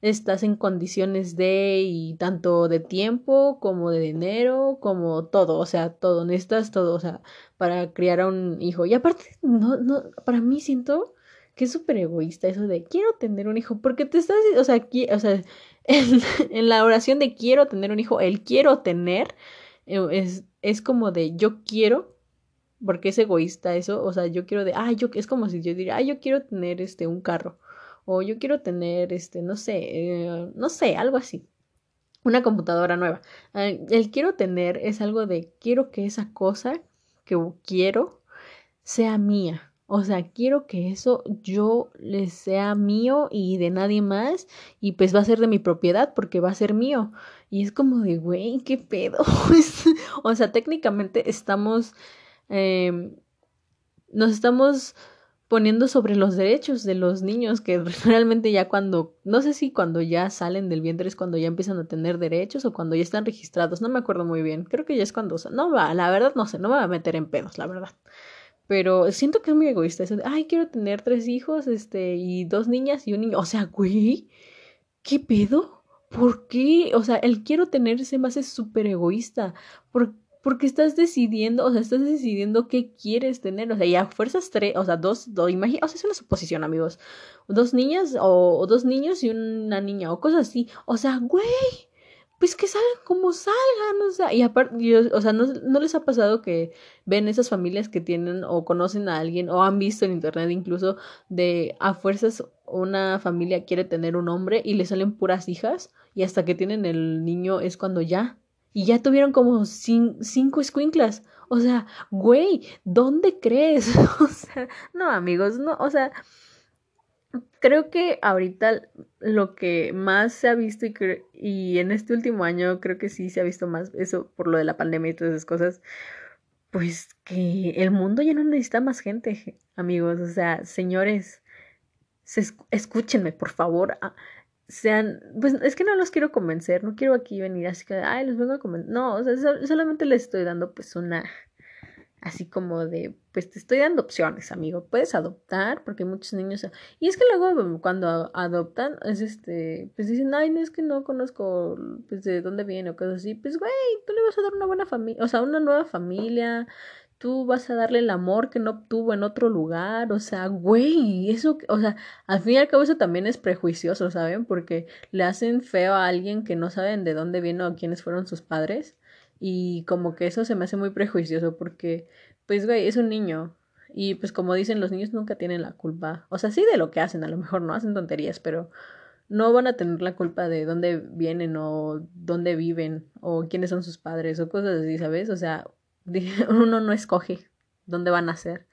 estás en condiciones de y tanto de tiempo como de dinero, como todo, o sea, todo, necesitas todo, o sea, para criar a un hijo. Y aparte, no, no, para mí siento que es súper egoísta eso de quiero tener un hijo, porque te estás, o sea, aquí, o sea, en, en, la oración de quiero tener un hijo, el quiero tener eh, es, es como de yo quiero porque es egoísta eso, o sea, yo quiero de, ah, yo, es como si yo diría, ah, yo quiero tener este, un carro, o yo quiero tener, este, no sé, eh, no sé, algo así, una computadora nueva. Ah, el quiero tener es algo de, quiero que esa cosa que quiero sea mía. O sea, quiero que eso yo le sea mío y de nadie más y pues va a ser de mi propiedad porque va a ser mío. Y es como de, güey, ¿qué pedo? o sea, técnicamente estamos eh, nos estamos poniendo sobre los derechos de los niños que realmente ya cuando, no sé si cuando ya salen del vientre es cuando ya empiezan a tener derechos o cuando ya están registrados, no me acuerdo muy bien, creo que ya es cuando, no va, la verdad no sé, no me va a meter en pedos, la verdad. Pero siento que es muy egoísta eso ay, quiero tener tres hijos, este, y dos niñas y un niño. O sea, güey, ¿qué pedo? ¿Por qué? O sea, el quiero tener ese más es súper egoísta. ¿Por porque estás decidiendo, o sea, estás decidiendo qué quieres tener, o sea, ya fuerzas tres, o sea, dos, dos, imagina, o sea, es una suposición, amigos, dos niñas o, dos niños y una niña o cosas así, o sea, güey, pues que salgan como salgan, o sea, y aparte, o sea, ¿no, ¿no les ha pasado que ven esas familias que tienen o conocen a alguien o han visto en internet incluso de a fuerzas una familia quiere tener un hombre y le salen puras hijas y hasta que tienen el niño es cuando ya y ya tuvieron como cinco escuinclas. O sea, güey, ¿dónde crees? o sea, no, amigos, no, o sea, creo que ahorita lo que más se ha visto y, y en este último año creo que sí se ha visto más eso por lo de la pandemia y todas esas cosas, pues que el mundo ya no necesita más gente, amigos, o sea, señores, escúchenme, por favor. Sean, pues es que no los quiero convencer, no quiero aquí venir así que, ay, los vengo a convencer, no, o sea, solamente les estoy dando pues una, así como de, pues te estoy dando opciones, amigo, puedes adoptar, porque muchos niños, y es que luego cuando adoptan, es este, pues dicen, ay, no es que no conozco, pues de dónde viene o cosas así, pues güey, tú le vas a dar una buena familia, o sea, una nueva familia, tú vas a darle el amor que no obtuvo en otro lugar, o sea, güey, eso, o sea, al fin y al cabo eso también es prejuicioso, ¿saben? Porque le hacen feo a alguien que no saben de dónde viene o quiénes fueron sus padres y como que eso se me hace muy prejuicioso porque, pues, güey, es un niño y pues como dicen, los niños nunca tienen la culpa, o sea, sí de lo que hacen, a lo mejor no hacen tonterías, pero no van a tener la culpa de dónde vienen o dónde viven o quiénes son sus padres o cosas así, ¿sabes? O sea, uno no escoge dónde van a ser.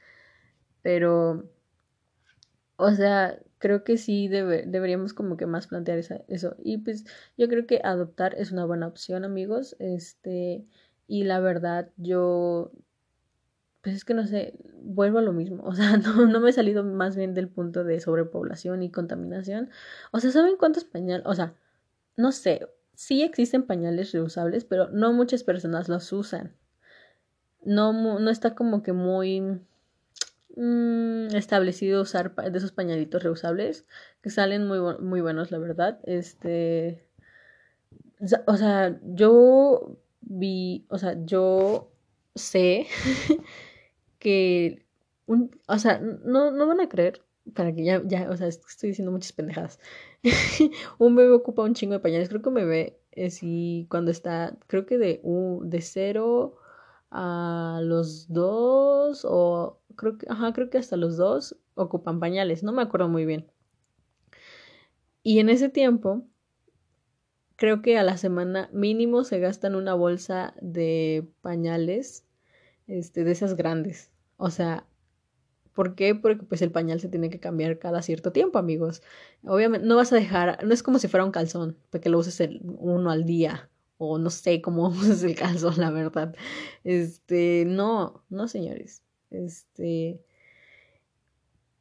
Pero, o sea, creo que sí deberíamos como que más plantear eso. Y pues yo creo que adoptar es una buena opción, amigos. Este, y la verdad, yo, pues es que no sé, vuelvo a lo mismo. O sea, no, no me he salido más bien del punto de sobrepoblación y contaminación. O sea, ¿saben cuántos pañales? O sea, no sé, sí existen pañales reusables, pero no muchas personas los usan no, no está como que muy mm, establecido usar de esos pañalitos reusables que salen muy, muy buenos, la verdad. Este, o sea, yo vi, o sea, yo sé que, un, o sea, no, no van a creer, para que ya, ya, o sea, estoy diciendo muchas pendejadas. un bebé ocupa un chingo de pañales. Creo que un bebé, es y cuando está, creo que de, de cero a los dos, o creo que, ajá, creo que hasta los dos ocupan pañales. No me acuerdo muy bien. Y en ese tiempo, creo que a la semana mínimo se gastan una bolsa de pañales, este, de esas grandes. O sea, ¿Por qué? Porque pues el pañal se tiene que cambiar cada cierto tiempo, amigos. Obviamente no vas a dejar, no es como si fuera un calzón, para que lo uses el, uno al día o no sé cómo uses el calzón, la verdad. Este, no, no señores. Este,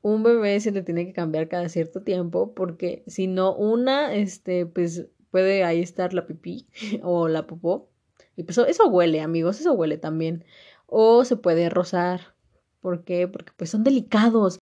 un bebé se le tiene que cambiar cada cierto tiempo porque si no una, este, pues puede ahí estar la pipí o la popó. Y pues eso huele, amigos, eso huele también. O se puede rozar ¿Por qué? Porque pues son delicados.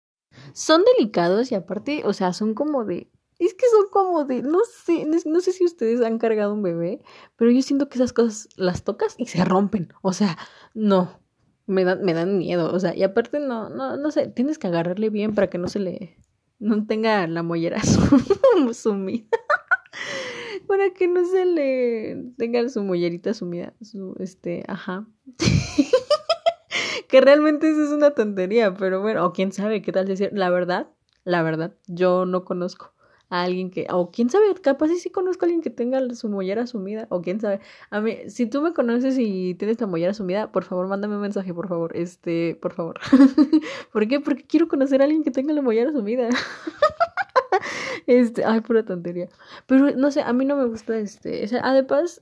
Son delicados y aparte, o sea, son como de... Es que son como de... No sé, no sé si ustedes han cargado un bebé, pero yo siento que esas cosas las tocas y se rompen. O sea, no. Me dan, me dan miedo. O sea, y aparte no, no, no sé, tienes que agarrarle bien para que no se le... No tenga la mollera sumida. para que no se le tenga su mollerita sumida. Su, este, ajá que realmente eso es una tontería, pero bueno, o quién sabe qué tal decir. La verdad, la verdad, yo no conozco a alguien que, o quién sabe, capaz sí, sí conozco a alguien que tenga su mollera sumida, o quién sabe. A mí, si tú me conoces y tienes la mollera sumida, por favor, mándame un mensaje, por favor, este, por favor. ¿Por qué? Porque quiero conocer a alguien que tenga la mollera sumida. este, ay, pura tontería. Pero no sé, a mí no me gusta este, o sea, además,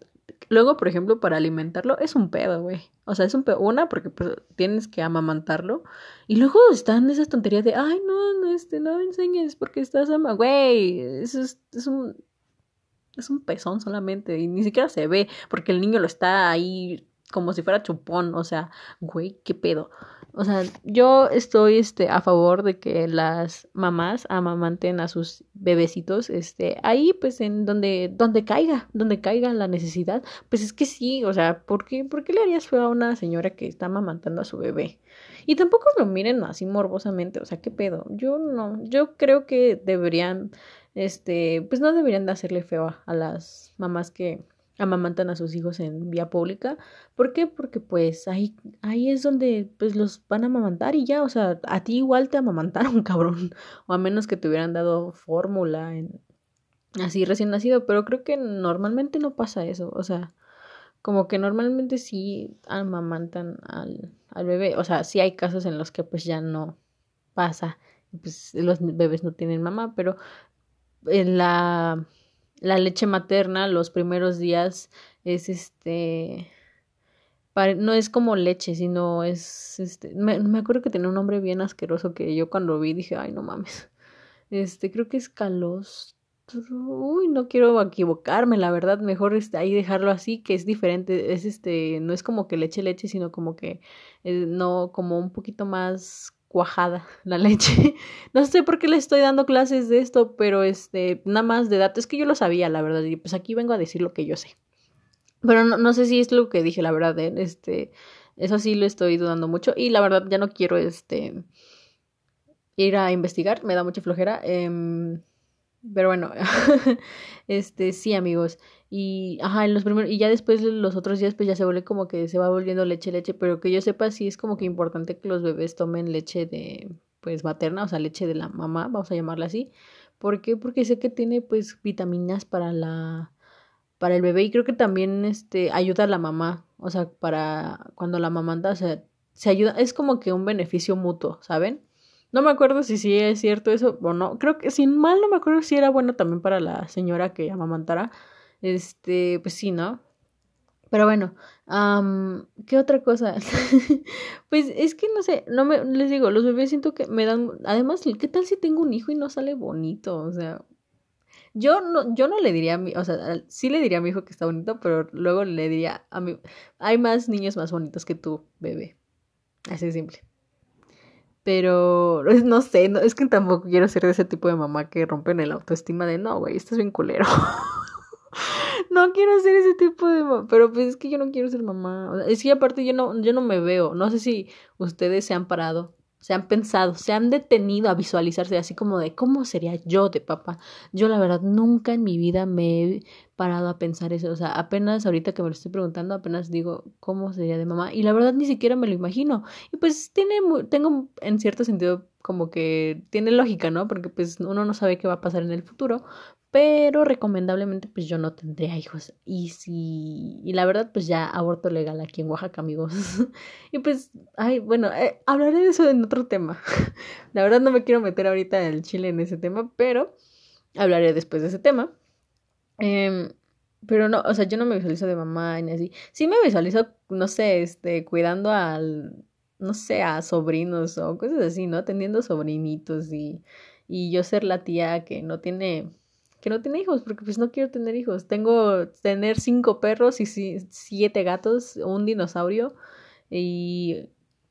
Luego, por ejemplo, para alimentarlo es un pedo, güey. O sea, es un pedo. Una, porque pues, tienes que amamantarlo. Y luego están esas tonterías de, ay, no, no, este, no me enseñes porque estás ama. Güey, eso es, es un. Es un pezón solamente. Y ni siquiera se ve porque el niño lo está ahí como si fuera chupón. O sea, güey, qué pedo. O sea, yo estoy este, a favor de que las mamás amamanten a sus bebecitos, este, ahí pues en donde, donde caiga, donde caiga la necesidad. Pues es que sí, o sea, ¿por qué, ¿por qué le harías feo a una señora que está amamantando a su bebé? Y tampoco lo miren así morbosamente, o sea, ¿qué pedo? Yo no, yo creo que deberían, este, pues no deberían de hacerle feo a las mamás que amamantan a sus hijos en vía pública. ¿Por qué? Porque pues ahí, ahí es donde pues los van a amamantar y ya, o sea, a ti igual te amamantaron, cabrón. O a menos que te hubieran dado fórmula en así recién nacido, pero creo que normalmente no pasa eso, o sea, como que normalmente sí amamantan al, al bebé, o sea, sí hay casos en los que pues ya no pasa, pues los bebés no tienen mamá, pero en la la leche materna los primeros días es este no es como leche, sino es este me, me, acuerdo que tenía un nombre bien asqueroso que yo cuando vi dije, "Ay, no mames." Este, creo que es calostro. Uy, no quiero equivocarme, la verdad, mejor este, ahí dejarlo así, que es diferente, es este, no es como que leche leche, sino como que eh, no como un poquito más cuajada la leche. no sé por qué le estoy dando clases de esto, pero este, nada más de datos, es que yo lo sabía, la verdad, y pues aquí vengo a decir lo que yo sé. Pero no, no sé si es lo que dije, la verdad, ¿eh? este, eso sí lo estoy dudando mucho y la verdad ya no quiero, este, ir a investigar, me da mucha flojera. Eh, pero bueno, este, sí, amigos. Y, ajá, en los primeros, y ya después los otros días, pues ya se vuelve como que se va volviendo leche, leche, pero que yo sepa, sí es como que importante que los bebés tomen leche de, pues, materna, o sea, leche de la mamá, vamos a llamarla así. ¿Por qué? Porque sé que tiene, pues, vitaminas para la, para el bebé y creo que también, este, ayuda a la mamá, o sea, para cuando la mamá anda, o sea, se ayuda, es como que un beneficio mutuo, ¿saben? No me acuerdo si sí es cierto eso o no. Creo que sin mal no me acuerdo si era bueno también para la señora que amamantara. Este, pues sí, ¿no? Pero bueno, ¿qué otra cosa? pues es que no sé, no me, les digo, los bebés siento que me dan, además, ¿qué tal si tengo un hijo y no sale bonito? O sea, yo no, yo no le diría a mi, o sea, sí le diría a mi hijo que está bonito, pero luego le diría a mi, hay más niños más bonitos que tú, bebé. Así de simple. Pero no sé, no, es que tampoco quiero ser de ese tipo de mamá que rompen el autoestima de no, güey, estás bien culero. no quiero ser ese tipo de mamá. Pero pues es que yo no quiero ser mamá. es que aparte yo no, yo no me veo. No sé si ustedes se han parado se han pensado, se han detenido a visualizarse así como de cómo sería yo de papá. Yo la verdad nunca en mi vida me he parado a pensar eso, o sea, apenas ahorita que me lo estoy preguntando, apenas digo cómo sería de mamá y la verdad ni siquiera me lo imagino. Y pues tiene tengo en cierto sentido como que tiene lógica, ¿no? Porque pues uno no sabe qué va a pasar en el futuro, pero recomendablemente pues yo no tendría hijos. Y si y la verdad pues ya aborto legal aquí en Oaxaca amigos. Y pues ay bueno eh, hablaré de eso en otro tema. La verdad no me quiero meter ahorita el chile en ese tema pero hablaré después de ese tema. Eh, pero no o sea yo no me visualizo de mamá ni así. Sí me visualizo no sé este cuidando al no sé a sobrinos o cosas así no teniendo sobrinitos y y yo ser la tía que no tiene que no tiene hijos, porque pues no quiero tener hijos. Tengo tener cinco perros y siete gatos, un dinosaurio y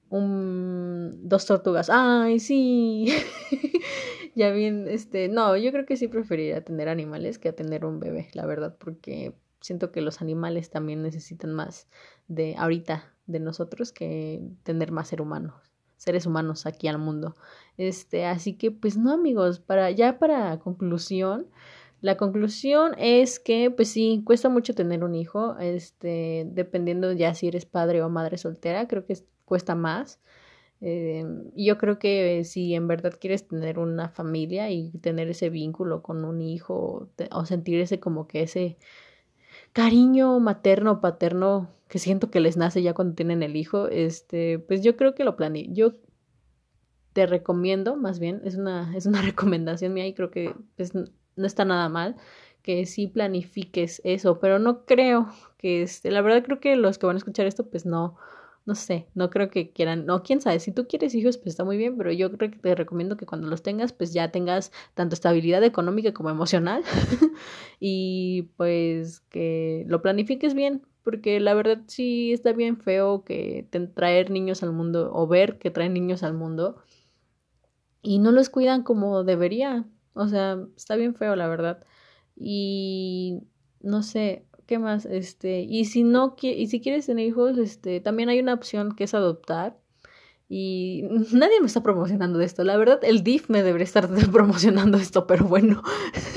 un, dos tortugas. Ay, sí. ya bien, este, no, yo creo que sí preferiría tener animales que a tener un bebé, la verdad, porque siento que los animales también necesitan más de ahorita de nosotros que tener más ser humanos, seres humanos aquí al mundo. Este, así que pues no, amigos, para ya para conclusión, la conclusión es que, pues sí, cuesta mucho tener un hijo, este, dependiendo ya si eres padre o madre soltera, creo que cuesta más. Eh, yo creo que si en verdad quieres tener una familia y tener ese vínculo con un hijo o, sentir ese como que ese cariño materno o paterno que siento que les nace ya cuando tienen el hijo, este, pues yo creo que lo planeé. Yo te recomiendo, más bien, es una, es una recomendación mía y creo que pues, no está nada mal que sí planifiques eso, pero no creo que este, la verdad creo que los que van a escuchar esto, pues no, no sé, no creo que quieran, no, quién sabe, si tú quieres hijos, pues está muy bien, pero yo creo que te recomiendo que cuando los tengas, pues ya tengas tanto estabilidad económica como emocional y pues que lo planifiques bien, porque la verdad sí está bien feo que traer niños al mundo o ver que traen niños al mundo y no los cuidan como debería, o sea, está bien feo, la verdad. Y no sé, ¿qué más? Este, y si no y si quieres tener hijos, este, también hay una opción que es adoptar. Y nadie me está promocionando esto. La verdad, el DIF me debería estar promocionando esto, pero bueno,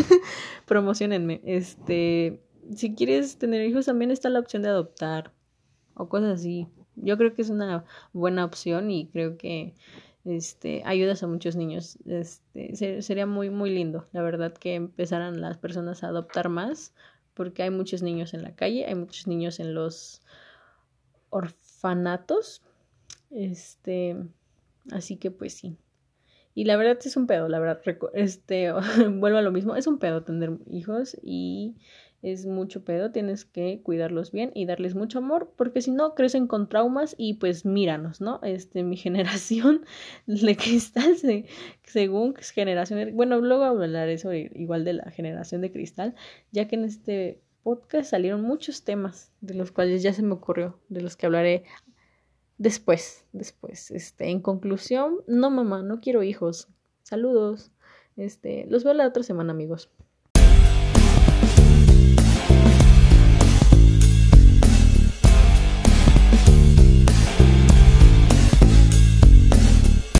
promocionenme. Este, si quieres tener hijos, también está la opción de adoptar o cosas así. Yo creo que es una buena opción y creo que este, ayudas a muchos niños. Este, sería muy, muy lindo, la verdad, que empezaran las personas a adoptar más, porque hay muchos niños en la calle, hay muchos niños en los orfanatos. Este, así que pues sí. Y la verdad es un pedo, la verdad, este, vuelvo a lo mismo, es un pedo tener hijos y es mucho pedo, tienes que cuidarlos bien y darles mucho amor, porque si no crecen con traumas y pues míranos, ¿no? Este, mi generación de cristal, según generación, bueno, luego hablaré sobre igual de la generación de cristal, ya que en este podcast salieron muchos temas de los cuales ya se me ocurrió, de los que hablaré después, después. Este, en conclusión, no mamá, no quiero hijos. Saludos. Este, los veo la otra semana, amigos.